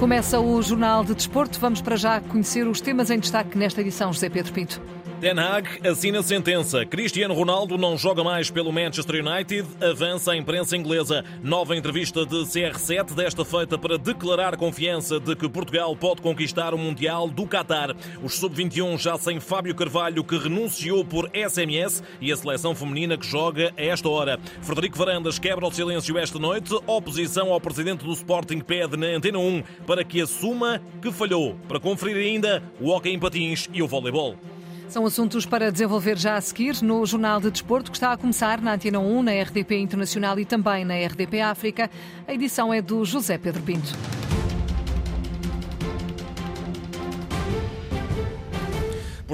Começa o Jornal de Desporto. Vamos para já conhecer os temas em destaque nesta edição, José Pedro Pinto. Den Haag assina sentença. Cristiano Ronaldo não joga mais pelo Manchester United. Avança a imprensa inglesa. Nova entrevista de CR7, desta feita para declarar confiança de que Portugal pode conquistar o Mundial do Qatar. Os sub-21 já sem Fábio Carvalho, que renunciou por SMS, e a seleção feminina que joga a esta hora. Frederico Varandas quebra o silêncio esta noite. Oposição ao presidente do Sporting pede na Antena 1 para que assuma que falhou. Para conferir ainda o hockey em patins e o voleibol. São assuntos para desenvolver já a seguir no Jornal de Desporto, que está a começar na Antena 1, na RDP Internacional e também na RDP África. A edição é do José Pedro Pinto.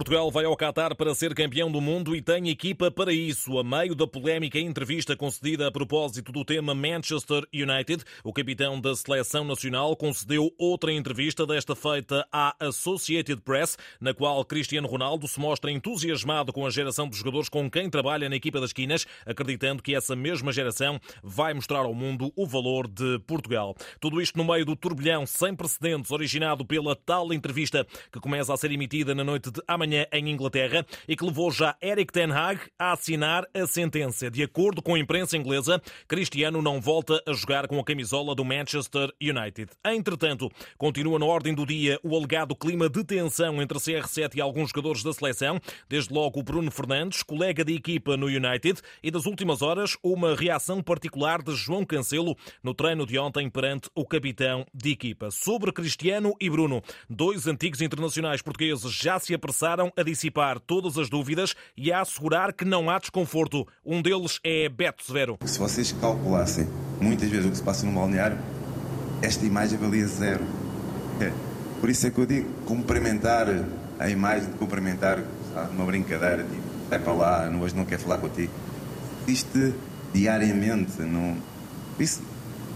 Portugal vai ao Qatar para ser campeão do mundo e tem equipa para isso. A meio da polémica entrevista concedida a propósito do tema Manchester United, o capitão da seleção nacional concedeu outra entrevista, desta feita à Associated Press, na qual Cristiano Ronaldo se mostra entusiasmado com a geração de jogadores com quem trabalha na equipa das quinas, acreditando que essa mesma geração vai mostrar ao mundo o valor de Portugal. Tudo isto no meio do turbilhão sem precedentes originado pela tal entrevista que começa a ser emitida na noite de amanhã em Inglaterra e que levou já Eric Ten Hag a assinar a sentença. De acordo com a imprensa inglesa, Cristiano não volta a jogar com a camisola do Manchester United. Entretanto, continua na ordem do dia o alegado clima de tensão entre CR7 e alguns jogadores da seleção, desde logo o Bruno Fernandes, colega de equipa no United, e das últimas horas uma reação particular de João Cancelo no treino de ontem perante o capitão de equipa. Sobre Cristiano e Bruno, dois antigos internacionais portugueses já se apressaram a dissipar todas as dúvidas e a assegurar que não há desconforto. Um deles é Beto Severo. Se vocês calculassem muitas vezes o que se passa no balneário, esta imagem valia zero. É. Por isso é que eu digo, cumprimentar a imagem de cumprimentar uma brincadeira, tipo, vai para lá, hoje não quer falar contigo. Isto diariamente, não. Isso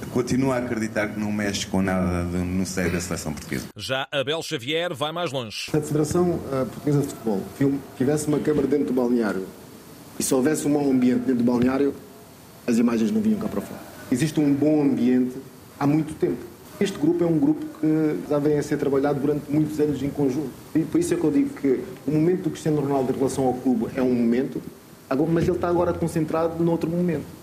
continua a acreditar que não mexe com nada no seio da seleção portuguesa. Já Abel Xavier vai mais longe. Se a Federação eh, Portuguesa de Futebol tivesse uma câmara dentro do balneário e se houvesse um mau ambiente dentro do balneário, as imagens não vinham cá para fora. Existe um bom ambiente há muito tempo. Este grupo é um grupo que já vem a ser trabalhado durante muitos anos em conjunto. E por isso é que eu digo que o momento do Cristiano Ronaldo em relação ao clube é um momento, mas ele está agora concentrado noutro momento.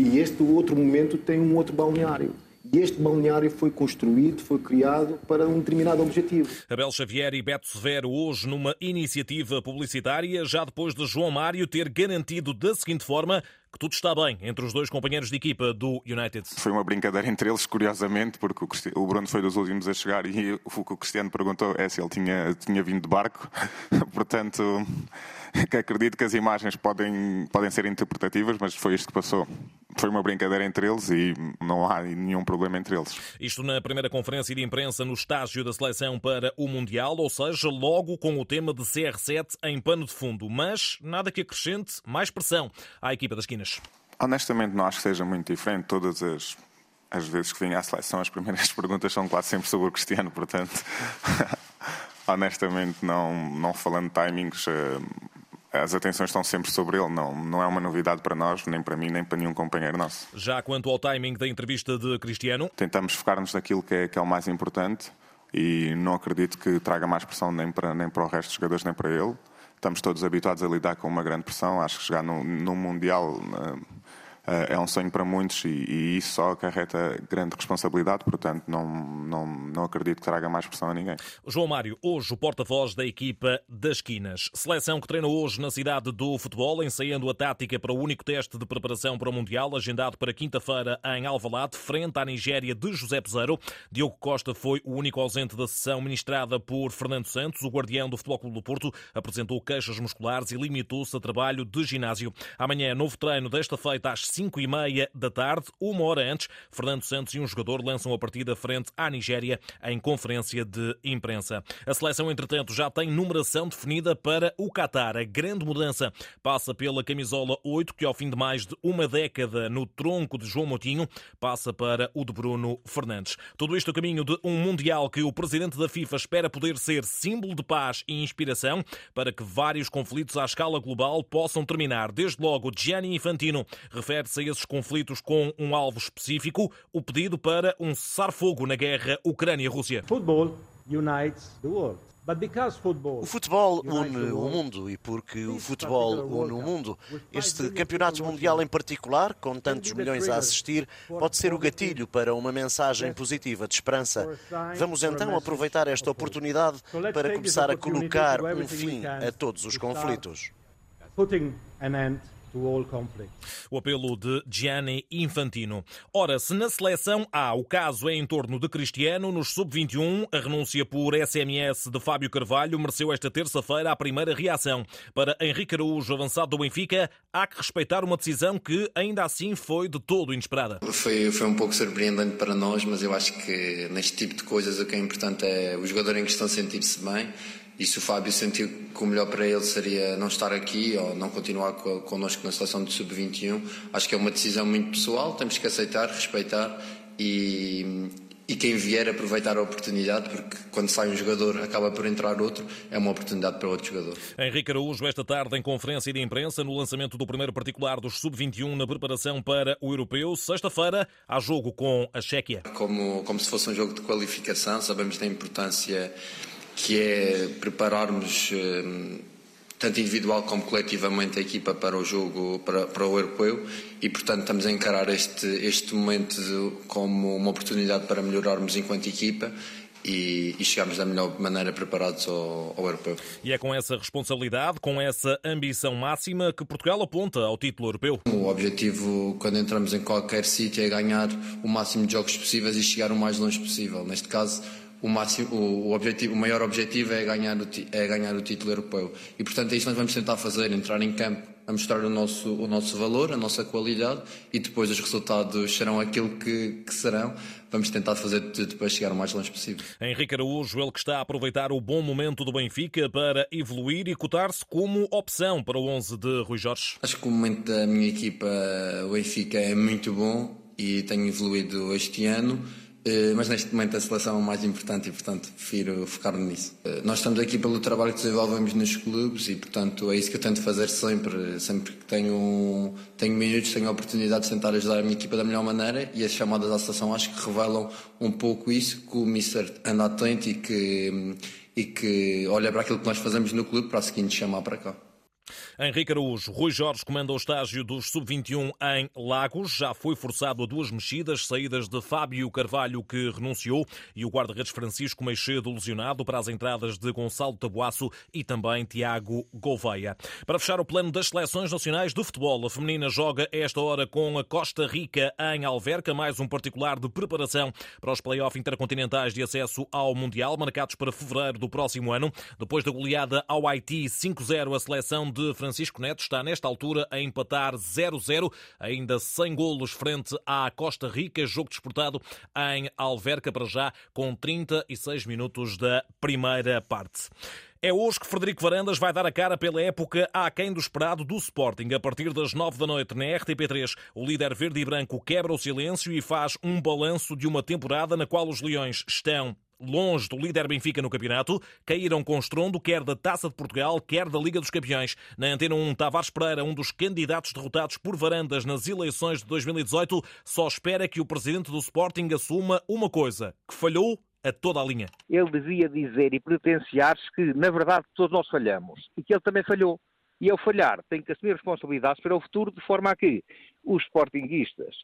E este outro momento tem um outro balneário. E este balneário foi construído, foi criado para um determinado objetivo. Abel Xavier e Beto Severo hoje numa iniciativa publicitária, já depois de João Mário ter garantido da seguinte forma que tudo está bem entre os dois companheiros de equipa do United. Foi uma brincadeira entre eles, curiosamente, porque o Bruno foi dos últimos a chegar e o que o Cristiano perguntou é se ele tinha, tinha vindo de barco. Portanto, acredito que as imagens podem, podem ser interpretativas, mas foi isto que passou. Foi uma brincadeira entre eles e não há nenhum problema entre eles. Isto na primeira conferência de imprensa no estágio da seleção para o Mundial, ou seja, logo com o tema de CR7 em pano de fundo. Mas nada que acrescente mais pressão à equipa das quinas. Honestamente, não acho que seja muito diferente. Todas as, as vezes que vim à seleção, as primeiras perguntas são quase sempre sobre o Cristiano, portanto. Honestamente, não, não falando de timings, eh, as atenções estão sempre sobre ele. Não, não é uma novidade para nós, nem para mim, nem para nenhum companheiro nosso. Já quanto ao timing da entrevista de Cristiano? Tentamos focar-nos naquilo que é, que é o mais importante e não acredito que traga mais pressão nem para, nem para o resto dos jogadores, nem para ele. Estamos todos habituados a lidar com uma grande pressão. Acho que chegar no Mundial. Uh, é um sonho para muitos e, e, isso só acarreta grande responsabilidade, portanto não, não, não acredito que traga mais pressão a ninguém. João Mário, hoje o porta-voz da equipa das Quinas. Seleção que treina hoje na cidade do futebol, ensaiando a tática para o único teste de preparação para o Mundial, agendado para quinta-feira em Alvalade, frente à Nigéria de José Pesaro. Diogo Costa foi o único ausente da sessão ministrada por Fernando Santos. O guardião do Futebol Clube do Porto apresentou queixas musculares e limitou-se a trabalho de ginásio. Amanhã, novo treino desta feita às 5 5 e meia da tarde, uma hora antes, Fernando Santos e um jogador lançam a partida frente à Nigéria em conferência de imprensa. A seleção, entretanto, já tem numeração definida para o Qatar. A grande mudança passa pela camisola 8, que ao fim de mais de uma década no tronco de João Moutinho, passa para o de Bruno Fernandes. Tudo isto a caminho de um Mundial que o presidente da FIFA espera poder ser símbolo de paz e inspiração para que vários conflitos à escala global possam terminar. Desde logo, Gianni Infantino refere refere-se a esses conflitos com um alvo específico, o pedido para um cessar-fogo na guerra Ucrânia-Rússia. Football unites the world. O futebol une o mundo e porque o futebol une o mundo, este campeonato mundial em particular, com tantos milhões a assistir, pode ser o gatilho para uma mensagem positiva de esperança. Vamos então aproveitar esta oportunidade para começar a colocar um fim a todos os conflitos. O apelo de Gianni Infantino. Ora, se na seleção há o caso é em torno de Cristiano, nos sub-21, a renúncia por SMS de Fábio Carvalho mereceu esta terça-feira a primeira reação. Para Henrique Araújo, avançado do Benfica, há que respeitar uma decisão que, ainda assim, foi de todo inesperada. Foi, foi um pouco surpreendente para nós, mas eu acho que neste tipo de coisas o que é importante é o jogador em questão sentir-se bem e se o Fábio sentiu que o melhor para ele seria não estar aqui ou não continuar connosco na seleção de sub-21, acho que é uma decisão muito pessoal, temos que aceitar, respeitar e, e quem vier aproveitar a oportunidade, porque quando sai um jogador acaba por entrar outro, é uma oportunidade para outro jogador. Henrique Araújo, esta tarde em conferência de imprensa no lançamento do primeiro particular dos sub-21 na preparação para o Europeu. Sexta-feira há jogo com a Chequia. Como, como se fosse um jogo de qualificação, sabemos da importância que é prepararmos eh, tanto individual como coletivamente a equipa para o jogo, para, para o europeu e portanto estamos a encarar este, este momento como uma oportunidade para melhorarmos enquanto equipa e, e, chegarmos da melhor maneira preparados ao, ao, europeu. E é com essa responsabilidade, com essa ambição máxima que Portugal aponta ao título europeu. O objetivo, quando entramos em qualquer sítio, é ganhar o máximo de jogos possíveis e chegar o mais longe possível. Neste caso, o, máximo, o, objetivo, o maior objetivo é ganhar o, é ganhar o título europeu. E, portanto, é isso que nós vamos tentar fazer, entrar em campo a mostrar o nosso, o nosso valor, a nossa qualidade e depois os resultados serão aquilo que, que serão. Vamos tentar fazer tudo para chegar o mais longe possível. Henrique Araújo, ele que está a aproveitar o bom momento do Benfica para evoluir e cotar-se como opção para o 11 de Rui Jorge. Acho que o momento da minha equipa, o Benfica, é muito bom e tenho evoluído este ano. Eh, mas neste momento a seleção é o mais importante e, portanto, prefiro focar-me nisso. Eh, nós estamos aqui pelo trabalho que desenvolvemos nos clubes e, portanto, é isso que eu tento fazer sempre. Sempre que tenho, tenho minutos, tenho oportunidade de tentar ajudar a minha equipa da melhor maneira e as chamadas à seleção acho que revelam um pouco isso, que o Mister anda atento e que, e que olha para aquilo que nós fazemos no clube para a seguinte chamar para cá. Henrique Araújo, Rui Jorge comanda o estágio dos Sub-21 em Lagos. Já foi forçado a duas mexidas, saídas de Fábio Carvalho, que renunciou, e o guarda-redes Francisco Meixedo, lesionado, para as entradas de Gonçalo Tabuaço e também Tiago Gouveia. Para fechar o plano das seleções nacionais de futebol, a feminina joga esta hora com a Costa Rica em Alverca, mais um particular de preparação para os play-off intercontinentais de acesso ao Mundial, marcados para fevereiro do próximo ano. Depois da goleada ao Haiti 5-0, a seleção de Francisco Francisco Neto está nesta altura a empatar 0-0, ainda sem golos frente à Costa Rica, jogo disputado em Alverca para já com 36 minutos da primeira parte. É hoje que Frederico Varandas vai dar a cara pela época aquém do esperado do Sporting. A partir das nove da noite na RTP3, o líder verde e branco quebra o silêncio e faz um balanço de uma temporada na qual os Leões estão longe do líder Benfica no campeonato, caíram com estrondo quer da Taça de Portugal, quer da Liga dos Campeões. Na Antena 1, Tavares Pereira, um dos candidatos derrotados por Varandas nas eleições de 2018, só espera que o presidente do Sporting assuma uma coisa, que falhou a toda a linha. Ele devia dizer e potenciar-se que, na verdade, todos nós falhamos e que ele também falhou. E ao falhar, tem que assumir responsabilidades para o futuro, de forma a que os sportinguistas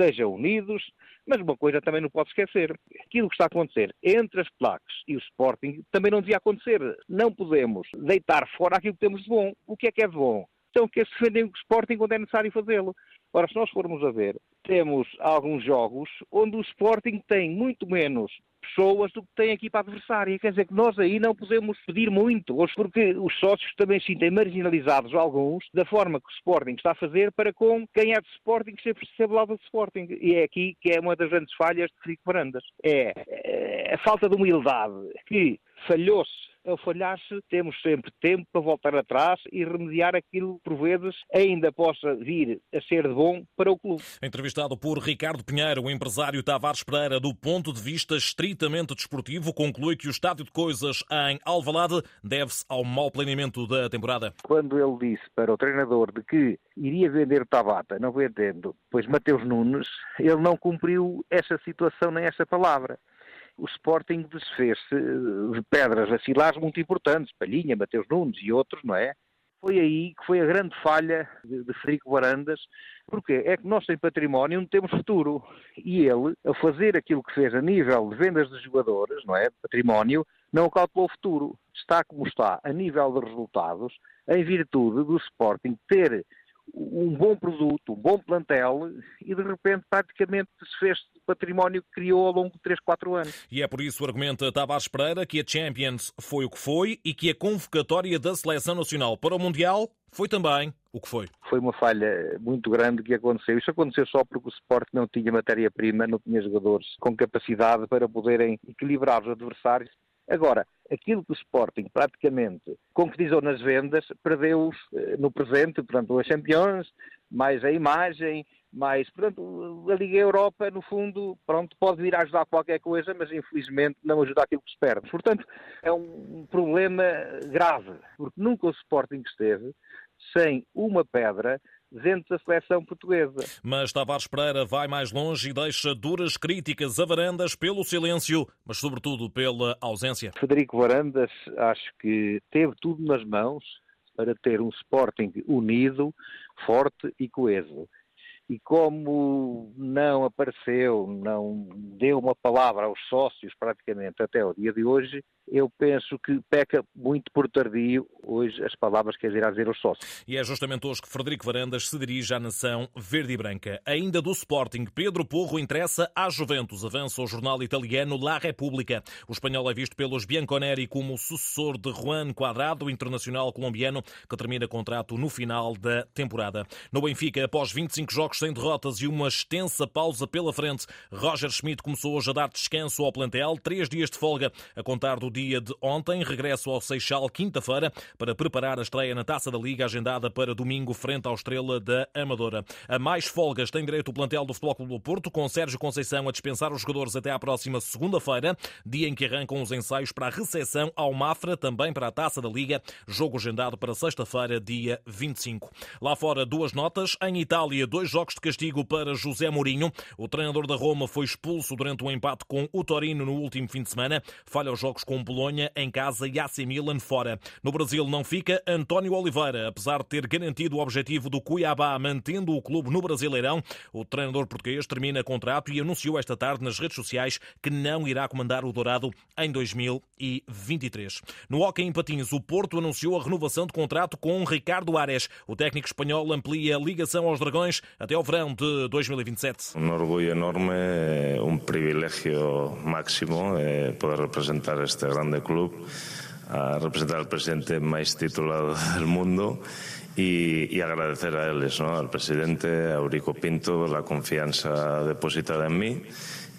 estejam unidos, mas uma coisa também não pode esquecer: aquilo que está a acontecer entre as placas e o Sporting também não devia acontecer. Não podemos deitar fora aquilo que temos de bom. O que é que é de bom? Então que se defendem o Sporting quando é necessário fazê-lo. Ora, se nós formos a ver, temos alguns jogos onde o Sporting tem muito menos pessoas do que tem a equipa adversária. Quer dizer que nós aí não podemos pedir muito, porque os sócios também se sentem marginalizados, alguns, da forma que o Sporting está a fazer para com quem é de Sporting ser do lado do Sporting. E é aqui que é uma das grandes falhas de Filipe Varandas. É, é a falta de humildade que falhou-se ao falhar-se, temos sempre tempo para voltar atrás e remediar aquilo que, por vezes, ainda possa vir a ser de bom para o clube. Entrevistado por Ricardo Pinheiro, o empresário Tavares Pereira, do ponto de vista estritamente desportivo, conclui que o estádio de coisas em Alvalade deve-se ao mau planeamento da temporada. Quando ele disse para o treinador de que iria vender Tabata, não vendendo, pois Mateus Nunes, ele não cumpriu essa situação nem essa palavra o Sporting desfez-se de pedras afilares muito importantes, Palhinha, Mateus Nunes e outros, não é? Foi aí que foi a grande falha de, de Frederico Varandas, porque é que nós sem património não temos futuro. E ele, a fazer aquilo que fez a nível de vendas de jogadores, não é? Património, não calculou o futuro. Está como está, a nível de resultados, em virtude do Sporting ter um bom produto, um bom plantel e de repente praticamente se fez o património que criou ao longo de 3, 4 anos. E é por isso, argumenta Tavares Pereira, que a Champions foi o que foi e que a convocatória da Seleção Nacional para o Mundial foi também o que foi. Foi uma falha muito grande que aconteceu. Isso aconteceu só porque o Sport não tinha matéria-prima, não tinha jogadores com capacidade para poderem equilibrar os adversários. Agora, aquilo que o Sporting praticamente concretizou nas vendas, perdeu-os eh, no presente, portanto, as Champions, mais a imagem, mais, portanto, a Liga Europa, no fundo, pronto, pode vir a ajudar qualquer coisa, mas infelizmente não ajuda aquilo que se perde. Portanto, é um problema grave, porque nunca o Sporting esteve sem uma pedra dentro da seleção portuguesa. Mas Tavares Pereira vai mais longe e deixa duras críticas a Varandas pelo silêncio, mas sobretudo pela ausência. Federico Varandas acho que teve tudo nas mãos para ter um Sporting unido, forte e coeso. E como não apareceu, não deu uma palavra aos sócios praticamente até o dia de hoje, eu penso que peca muito por tardio hoje as palavras que irá dizer aos sócios. E é justamente hoje que Frederico Varandas se dirige à nação verde e branca. Ainda do Sporting, Pedro Porro interessa à Juventus. Avança o jornal italiano La Repubblica. O espanhol é visto pelos Bianconeri como sucessor de Juan Quadrado, internacional colombiano, que termina contrato no final da temporada. No Benfica, após 25 jogos sem derrotas e uma extensa pausa pela frente, Roger Schmidt começou hoje a dar descanso ao plantel, três dias de folga a contar do dia de ontem. Regresso ao Seixal quinta-feira para preparar a estreia na Taça da Liga, agendada para domingo frente ao Estrela da Amadora. A mais folgas tem direito o plantel do Futebol Clube do Porto, com Sérgio Conceição a dispensar os jogadores até à próxima segunda-feira, dia em que arrancam os ensaios para a recepção ao Mafra, também para a Taça da Liga, jogo agendado para sexta-feira, dia 25. Lá fora, duas notas. Em Itália, dois jogos de castigo para José Mourinho. O treinador da Roma foi expulso durante o um empate com o Torino no último fim de semana. Falha os jogos com Bolonha em casa e AC Milan fora. No Brasil não fica António Oliveira, apesar de ter garantido o objetivo do Cuiabá mantendo o clube no Brasileirão. O treinador português termina contrato e anunciou esta tarde nas redes sociais que não irá comandar o Dourado em 2023. No Hockey em Patins, o Porto anunciou a renovação de contrato com Ricardo Ares. O técnico espanhol amplia a ligação aos Dragões até ao verão de 2027. Um orgulho enorme, um privilégio máximo eh, poder representar este grande club, a representar al presidente más titulado del mundo y, y agradecer a ellos, ¿no? al presidente, a Eurico Pinto, la confianza depositada en mí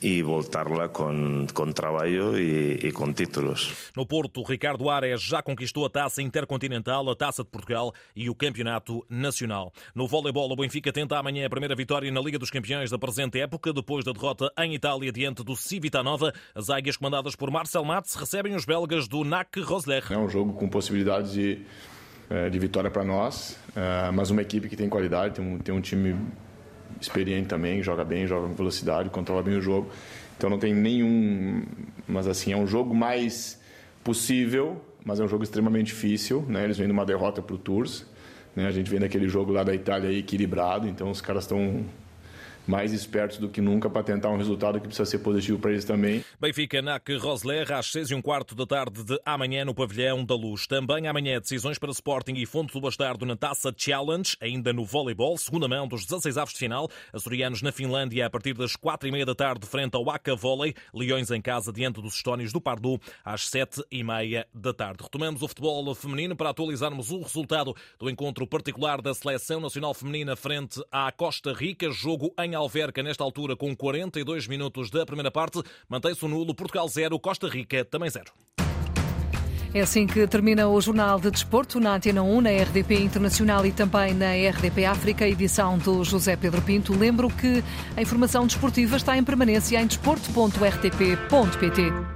e voltarla com, com trabalho e, e, com títulos. No Porto, Ricardo Ares já conquistou a taça intercontinental, a taça de Portugal e o campeonato nacional. No voleibol, o Benfica tenta amanhã a primeira vitória na Liga dos Campeões da presente época, depois da derrota em Itália diante do Civitanova. As águias comandadas por Marcel Matos recebem os belgas do NAC Rosler. É um jogo com possibilidades de, eh, de vitória para nós, eh, mas uma equipe que tem qualidade, tem um, tem um time experiente também, joga bem, joga com velocidade, controla bem o jogo. Então não tem nenhum. Mas assim, é um jogo mais possível, mas é um jogo extremamente difícil. Né? Eles vêm de uma derrota para o Tours. Né? A gente vem daquele jogo lá da Itália aí, equilibrado, então os caras estão mais espertos do que nunca para tentar um resultado que precisa ser positivo para eles também. Benfica NAC Rosler às 6 e um quarto da tarde de amanhã no Pavilhão da Luz. Também amanhã decisões para Sporting e Fonte do Bastardo na Taça Challenge, ainda no voleibol, segunda mão dos 16 avos de final. Açorianos na Finlândia a partir das 4 e meia da tarde frente ao Aka Volley. Leões em casa diante dos Estónios do Pardu às 7 e meia da tarde. Retomamos o futebol feminino para atualizarmos o resultado do encontro particular da Seleção Nacional Feminina frente à Costa Rica. Jogo em Alverca, nesta altura, com 42 minutos da primeira parte. Mantém-se o nulo. Portugal 0, Costa Rica também 0. É assim que termina o Jornal de Desporto na Antena 1, na RDP Internacional e também na RDP África, edição do José Pedro Pinto. Lembro que a informação desportiva está em permanência em desporto.rtp.pt.